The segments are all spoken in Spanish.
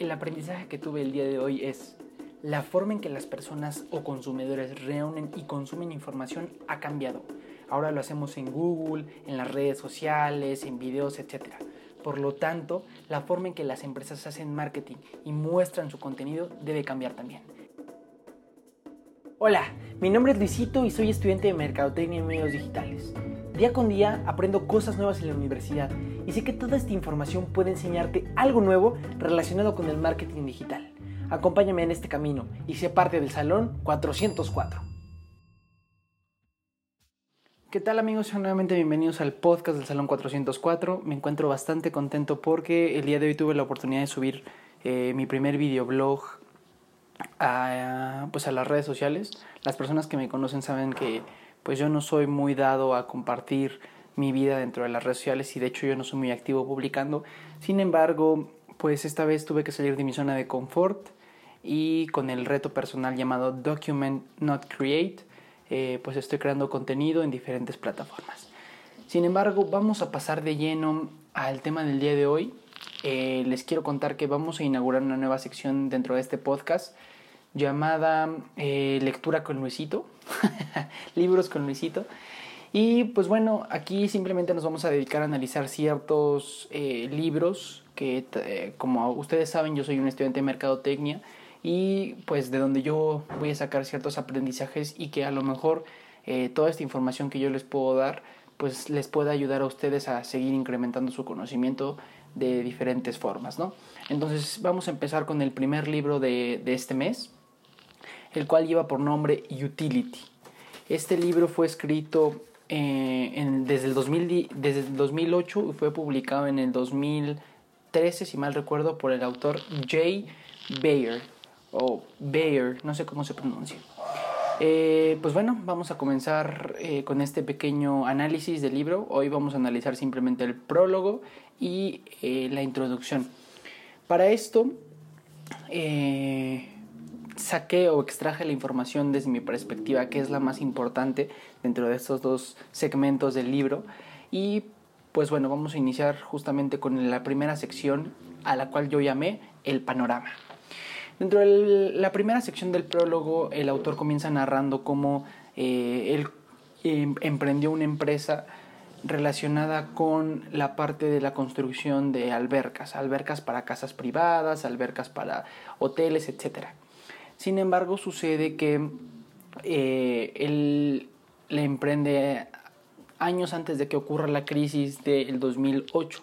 El aprendizaje que tuve el día de hoy es la forma en que las personas o consumidores reúnen y consumen información ha cambiado. Ahora lo hacemos en Google, en las redes sociales, en videos, etc. Por lo tanto, la forma en que las empresas hacen marketing y muestran su contenido debe cambiar también. Hola, mi nombre es Luisito y soy estudiante de Mercadotecnia y Medios Digitales. Día con día aprendo cosas nuevas en la universidad y sé que toda esta información puede enseñarte algo nuevo relacionado con el marketing digital. Acompáñame en este camino y sé parte del Salón 404. ¿Qué tal amigos? Sean nuevamente bienvenidos al podcast del Salón 404. Me encuentro bastante contento porque el día de hoy tuve la oportunidad de subir eh, mi primer videoblog a, pues a las redes sociales. Las personas que me conocen saben que pues yo no soy muy dado a compartir mi vida dentro de las redes sociales y de hecho yo no soy muy activo publicando. Sin embargo, pues esta vez tuve que salir de mi zona de confort y con el reto personal llamado Document Not Create, eh, pues estoy creando contenido en diferentes plataformas. Sin embargo, vamos a pasar de lleno al tema del día de hoy. Eh, les quiero contar que vamos a inaugurar una nueva sección dentro de este podcast llamada eh, Lectura con Luisito, libros con Luisito. Y pues bueno, aquí simplemente nos vamos a dedicar a analizar ciertos libros que, como ustedes saben, yo soy un estudiante de mercadotecnia y pues de donde yo voy a sacar ciertos aprendizajes y que a lo mejor eh, toda esta información que yo les puedo dar pues les pueda ayudar a ustedes a seguir incrementando su conocimiento de diferentes formas, ¿no? Entonces vamos a empezar con el primer libro de, de este mes, el cual lleva por nombre Utility. Este libro fue escrito eh, desde, el 2000, desde el 2008 y fue publicado en el 2013, si mal recuerdo, por el autor Jay Bayer o Bayer, no sé cómo se pronuncia. Eh, pues bueno, vamos a comenzar eh, con este pequeño análisis del libro. Hoy vamos a analizar simplemente el prólogo y la introducción. Para esto, saqué o extraje la información desde mi perspectiva, que es la más importante dentro de estos dos segmentos del libro. Y pues bueno, vamos a iniciar justamente con la primera sección a la cual yo llamé el panorama. Dentro de la primera sección del prólogo, el autor comienza narrando cómo eh, él em, emprendió una empresa relacionada con la parte de la construcción de albercas, albercas para casas privadas, albercas para hoteles, etc. Sin embargo, sucede que eh, él le emprende años antes de que ocurra la crisis del 2008.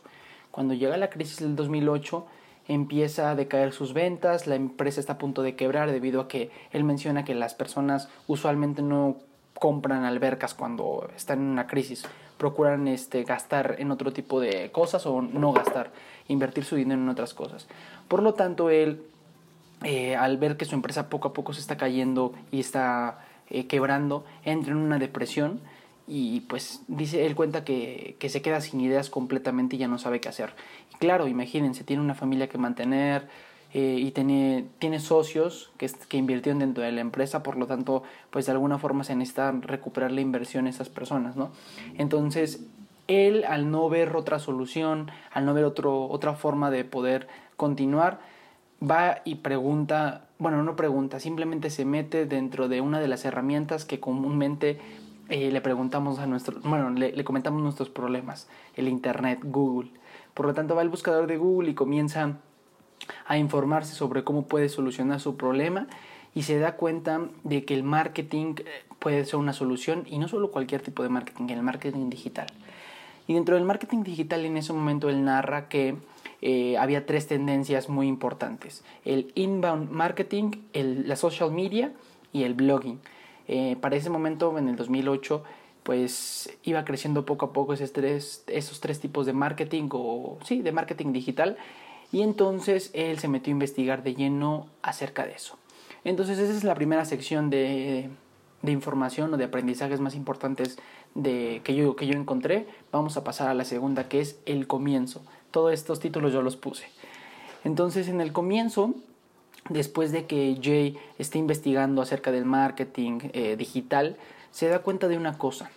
Cuando llega la crisis del 2008, empieza a decaer sus ventas, la empresa está a punto de quebrar debido a que él menciona que las personas usualmente no compran albercas cuando están en una crisis, procuran este, gastar en otro tipo de cosas o no gastar, invertir su dinero en otras cosas. Por lo tanto, él, eh, al ver que su empresa poco a poco se está cayendo y está eh, quebrando, entra en una depresión y pues dice, él cuenta que, que, se queda sin ideas completamente y ya no sabe qué hacer. Y claro, imagínense, tiene una familia que mantener eh, y tiene, tiene socios que, que invirtieron dentro de la empresa, por lo tanto, pues de alguna forma se necesita recuperar la inversión a esas personas, ¿no? Entonces, él al no ver otra solución, al no ver otro, otra forma de poder continuar, va y pregunta, bueno, no pregunta, simplemente se mete dentro de una de las herramientas que comúnmente eh, le preguntamos a nuestro, bueno, le, comentamos nuestros problemas, el Internet, Google. Por lo tanto, va al buscador de Google y comienza a informarse sobre cómo puede solucionar su problema y se da cuenta de que el marketing eh, puede ser una solución y no solo cualquier tipo de marketing, el marketing digital. Y dentro del marketing digital en ese momento él narra que eh, había tres tendencias muy importantes. El inbound marketing, el, la social media y el blogging. Eh, para ese momento, en el 2008, pues iba creciendo poco a poco esos tres, esos tres tipos de marketing o sí, de marketing digital. Y entonces él se metió a investigar de lleno acerca de eso. Entonces esa es la primera sección de, de información o de aprendizajes más importantes de, que, yo, que yo encontré. Vamos a pasar a la segunda que es el comienzo. Todos estos títulos yo los puse. Entonces en el comienzo después de que Jay esté investigando acerca del marketing eh, digital, se da cuenta de una cosa.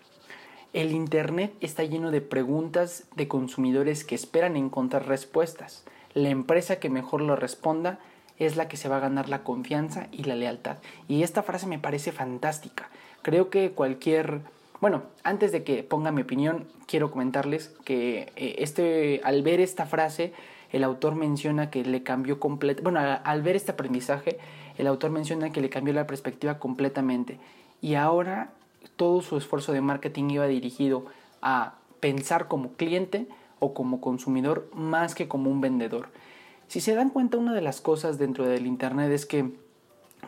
El Internet está lleno de preguntas de consumidores que esperan encontrar respuestas. La empresa que mejor lo responda es la que se va a ganar la confianza y la lealtad. Y esta frase me parece fantástica. Creo que cualquier... Bueno, antes de que ponga mi opinión, quiero comentarles que eh, este, al ver esta frase, el autor menciona que le cambió completamente... Bueno, al ver este aprendizaje, el autor menciona que le cambió la perspectiva completamente. Y ahora todo su esfuerzo de marketing iba dirigido a pensar como cliente o como consumidor más que como un vendedor. Si se dan cuenta, una de las cosas dentro del Internet es que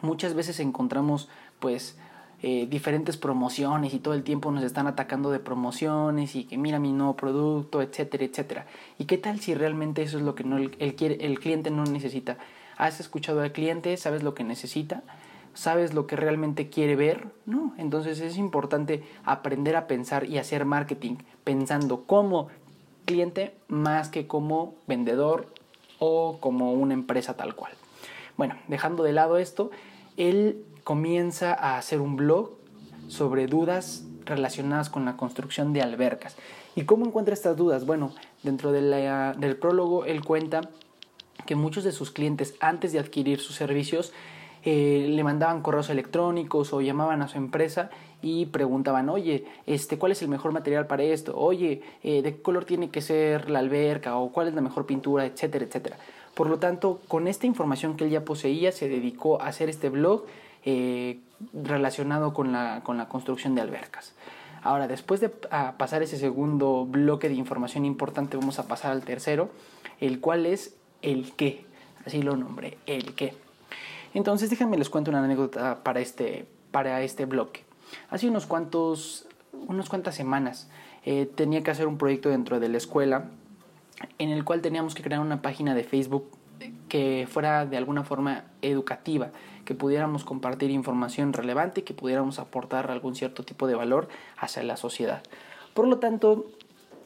muchas veces encontramos pues eh, diferentes promociones y todo el tiempo nos están atacando de promociones y que mira mi nuevo producto, etcétera, etcétera. ¿Y qué tal si realmente eso es lo que el, el cliente no necesita? ¿Has escuchado al cliente? ¿Sabes lo que necesita? ¿Sabes lo que realmente quiere ver? No, entonces es importante aprender a pensar y hacer marketing pensando como cliente más que como vendedor o como una empresa tal cual. Bueno, dejando de lado esto, él comienza a hacer un blog sobre dudas relacionadas con la construcción de albercas. ¿Y cómo encuentra estas dudas? Bueno, dentro del prólogo él cuenta que muchos de sus clientes antes de adquirir sus servicios eh, le mandaban correos electrónicos o llamaban a su empresa y preguntaban, oye, este, ¿cuál es el mejor material para esto? Oye, eh, ¿de qué color tiene que ser la alberca? ¿O cuál es la mejor pintura? Etcétera, etcétera. Por lo tanto, con esta información que él ya poseía, se dedicó a hacer este blog eh, relacionado con la, con la construcción de albercas. Ahora, después de pasar ese segundo bloque de información importante, vamos a pasar al tercero, el cual es el qué. Así lo nombré, el qué. Entonces, déjenme les cuento una anécdota para este, para este bloque. Hace unos cuantos, cuantas semanas eh, tenía que hacer un proyecto dentro de la escuela en el cual teníamos que crear una página de Facebook que fuera de alguna forma educativa, que pudiéramos compartir información relevante, que pudiéramos aportar algún cierto tipo de valor hacia la sociedad. Por lo tanto,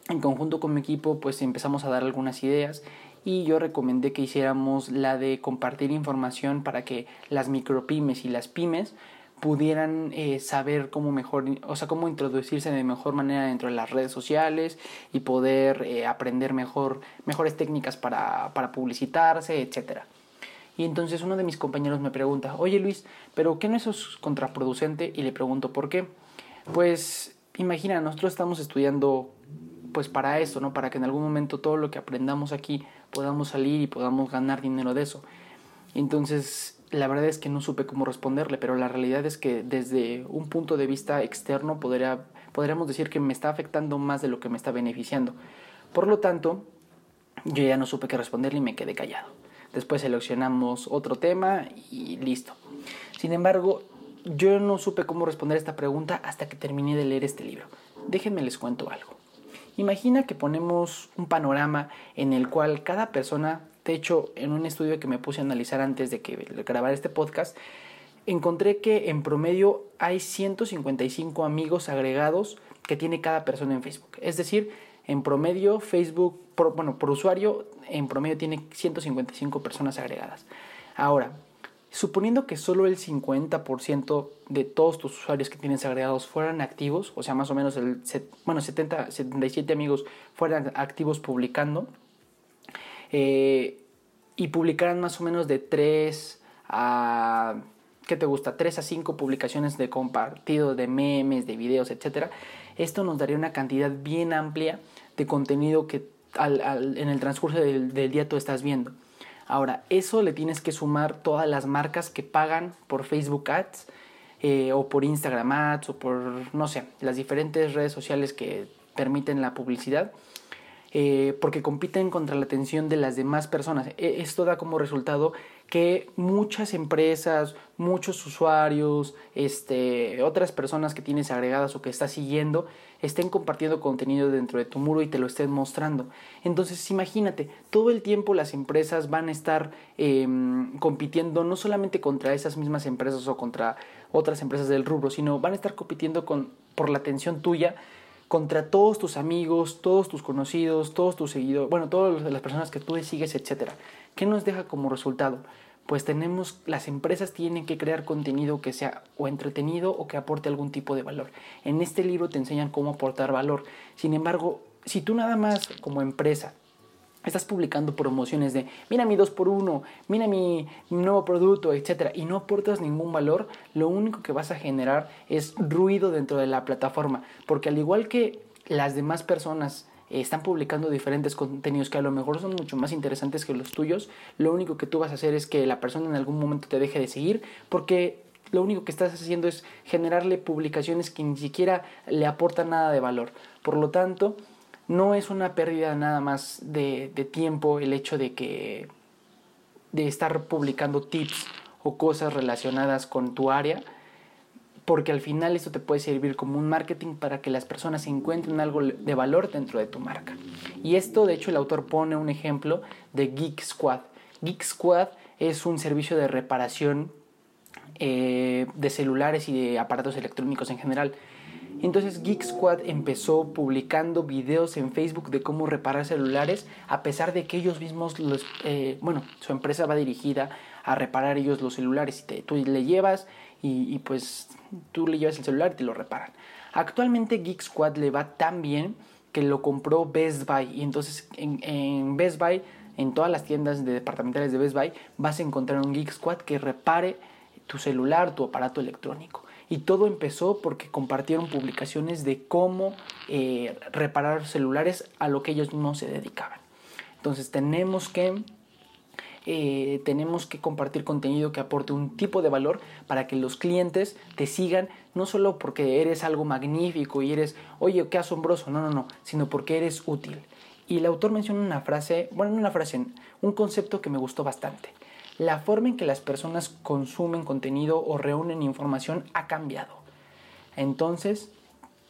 en conjunto con mi equipo, pues empezamos a dar algunas ideas y yo recomendé que hiciéramos la de compartir información para que las micropymes y las pymes pudieran eh, saber cómo mejor, o sea, cómo introducirse de mejor manera dentro de las redes sociales y poder eh, aprender mejor, mejores técnicas para, para publicitarse, etc. Y entonces uno de mis compañeros me pregunta, oye Luis, ¿pero qué no eso es contraproducente? Y le pregunto, ¿por qué? Pues imagina, nosotros estamos estudiando pues para eso, ¿no? Para que en algún momento todo lo que aprendamos aquí podamos salir y podamos ganar dinero de eso. Entonces la verdad es que no supe cómo responderle, pero la realidad es que desde un punto de vista externo podría, podríamos decir que me está afectando más de lo que me está beneficiando. Por lo tanto, yo ya no supe qué responderle y me quedé callado. Después seleccionamos otro tema y listo. Sin embargo, yo no supe cómo responder esta pregunta hasta que terminé de leer este libro. Déjenme les cuento algo. Imagina que ponemos un panorama en el cual cada persona de hecho, en un estudio que me puse a analizar antes de que grabar este podcast, encontré que en promedio hay 155 amigos agregados que tiene cada persona en Facebook. Es decir, en promedio Facebook, bueno, por usuario, en promedio tiene 155 personas agregadas. Ahora, suponiendo que solo el 50% de todos tus usuarios que tienes agregados fueran activos, o sea, más o menos el bueno, 70, 77 amigos fueran activos publicando, eh, y publicaran más o menos de 3 a... ¿Qué te gusta? 3 a 5 publicaciones de compartido, de memes, de videos, etc. Esto nos daría una cantidad bien amplia de contenido que en el transcurso del, día tú estás viendo. Ahora, eso le tienes que sumar todas las marcas que pagan por Facebook Ads eh, o por Instagram Ads o por, no sé, las diferentes redes sociales que permiten la publicidad. Eh, porque compiten contra la atención de las demás personas. E, esto da como resultado que muchas empresas, muchos usuarios, este, otras personas que tienes agregadas o que estás siguiendo, estén compartiendo contenido dentro de tu muro y te lo estén mostrando. Entonces imagínate, todo el tiempo las empresas van a estar em, compitiendo no solamente contra esas mismas empresas o contra otras empresas del rubro, sino van a estar compitiendo con, por la atención tuya contra todos tus amigos, todos tus conocidos, todos tus seguidores, bueno, todas las personas que tú sigues, etc. ¿Qué nos deja como resultado? Pues tenemos, las empresas tienen que crear contenido que sea o entretenido o que aporte algún tipo de valor. En este libro te enseñan cómo aportar valor. Sin embargo, si tú nada más como empresa estás publicando promociones de mira mi 2x1, mira mi nuevo producto, etc. y no aportas ningún valor, lo único que vas a generar es ruido dentro de la plataforma. Porque al igual que las demás personas eh, están publicando diferentes contenidos que a lo mejor son mucho más interesantes que los tuyos, lo único que tú vas a hacer es que la persona en algún momento te deje de seguir porque lo único que estás haciendo es generarle publicaciones que ni siquiera le aportan nada de valor. Por lo tanto, no es una pérdida nada más de, tiempo el hecho de que de estar publicando tips o cosas relacionadas con tu área, porque al final esto te puede servir como un marketing para que las personas encuentren algo de valor dentro de tu marca. Y esto, de hecho, el autor pone un ejemplo de Geek Squad. Geek Squad es un servicio de reparación eh, de celulares y de aparatos electrónicos en general. Entonces Geek Squad empezó publicando videos en Facebook de cómo reparar celulares, a pesar de que ellos mismos, los, eh, bueno, su empresa va dirigida a reparar ellos los celulares. Y tú le llevas y, pues tú le llevas el celular y te lo reparan. Actualmente Geek Squad le va tan bien que lo compró Best Buy. Y entonces en, en Best Buy, en todas las tiendas de departamentales de Best Buy, vas a encontrar un Geek Squad que repare tu celular, tu aparato electrónico. Y todo empezó porque compartieron publicaciones de cómo eh, reparar celulares a lo que ellos no se dedicaban. Entonces tenemos que, eh, tenemos que compartir contenido que aporte un tipo de valor para que los clientes te sigan, no solo porque eres algo magnífico y eres, oye, qué asombroso, no, no, no, sino porque eres útil. Y el autor menciona una frase, bueno, una frase, un concepto que me gustó bastante la forma en que las personas consumen contenido o reúnen información ha cambiado. Entonces,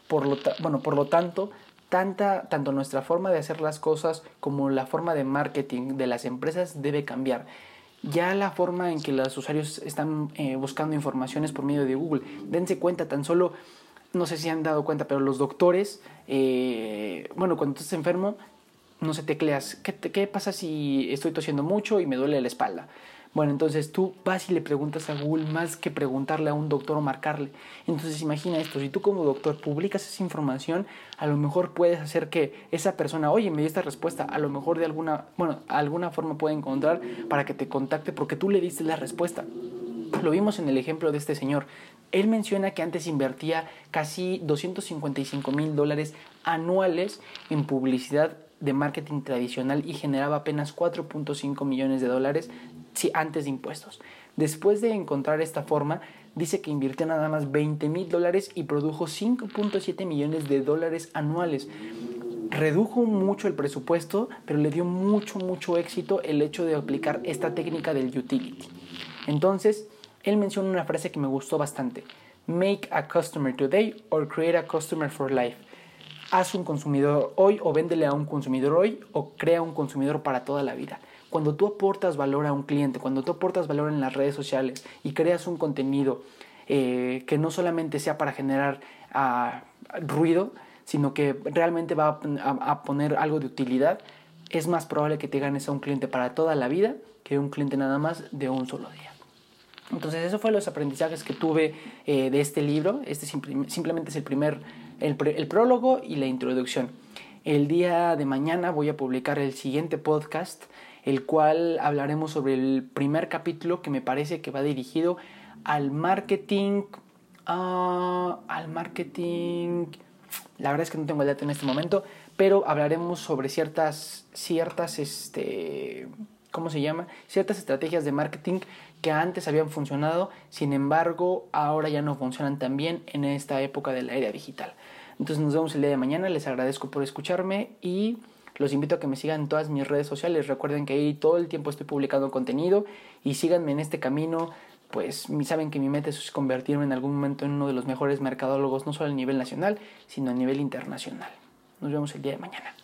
por lo, bueno, por lo tanto, tanta, tanto nuestra forma de hacer las cosas como la forma de marketing de las empresas debe cambiar. Ya la forma en que los usuarios están eh, buscando informaciones por medio de Google, dense cuenta tan solo, no sé si han dado cuenta, pero los doctores, eh, bueno, cuando estás enfermo, no se tecleas, ¿qué, ¿qué pasa si estoy tosiendo mucho y me duele la espalda? Bueno, entonces tú vas y le preguntas a Google más que preguntarle a un doctor o marcarle. Entonces imagina esto, si tú como doctor publicas esa información, a lo mejor puedes hacer que esa persona, oye, me dio esta respuesta, a lo mejor de alguna, bueno, alguna forma puede encontrar para que te contacte porque tú le diste la respuesta. Lo vimos en el ejemplo de este señor. Él menciona que antes invertía casi 255 mil dólares anuales en publicidad de marketing tradicional y generaba apenas 4.5 millones de dólares antes de impuestos. Después de encontrar esta forma, dice que invirtió nada más 20 mil dólares y produjo 5.7 millones de dólares anuales. Redujo mucho el presupuesto, pero le dio mucho, mucho éxito el hecho de aplicar esta técnica del utility. Entonces, él menciona una frase que me gustó bastante. Make a customer today or create a customer for life. Haz un consumidor hoy o véndele a un consumidor hoy o crea un consumidor para toda la vida. Cuando tú aportas valor a un cliente, cuando tú aportas valor en las redes sociales y creas un contenido eh, que no solamente sea para generar ah, ruido, sino que realmente va a, poner algo de utilidad, es más probable que te ganes a un cliente para toda la vida que un cliente nada más de un solo día. Entonces, eso fue los aprendizajes que tuve eh, de este libro. Este simplemente es el primer, el, el prólogo y la introducción. El día de mañana voy a publicar el siguiente podcast el cual hablaremos sobre el primer capítulo que me parece que va dirigido al marketing. Ah, al marketing. La verdad es que no tengo el dato en este momento, pero hablaremos sobre ciertas, ciertas, este, ¿cómo se llama? Ciertas estrategias de marketing que antes habían funcionado, sin embargo, ahora ya no funcionan tan bien en esta época de la era digital. Entonces nos vemos el día de mañana, les agradezco por escucharme y los invito a que me sigan en todas mis redes sociales. Recuerden que ahí todo el tiempo estoy publicando contenido y síganme en este camino. Pues saben que mi meta es convertirme en algún momento en uno de los mejores mercadólogos, no solo a nivel nacional, sino a nivel internacional. Nos vemos el día de mañana.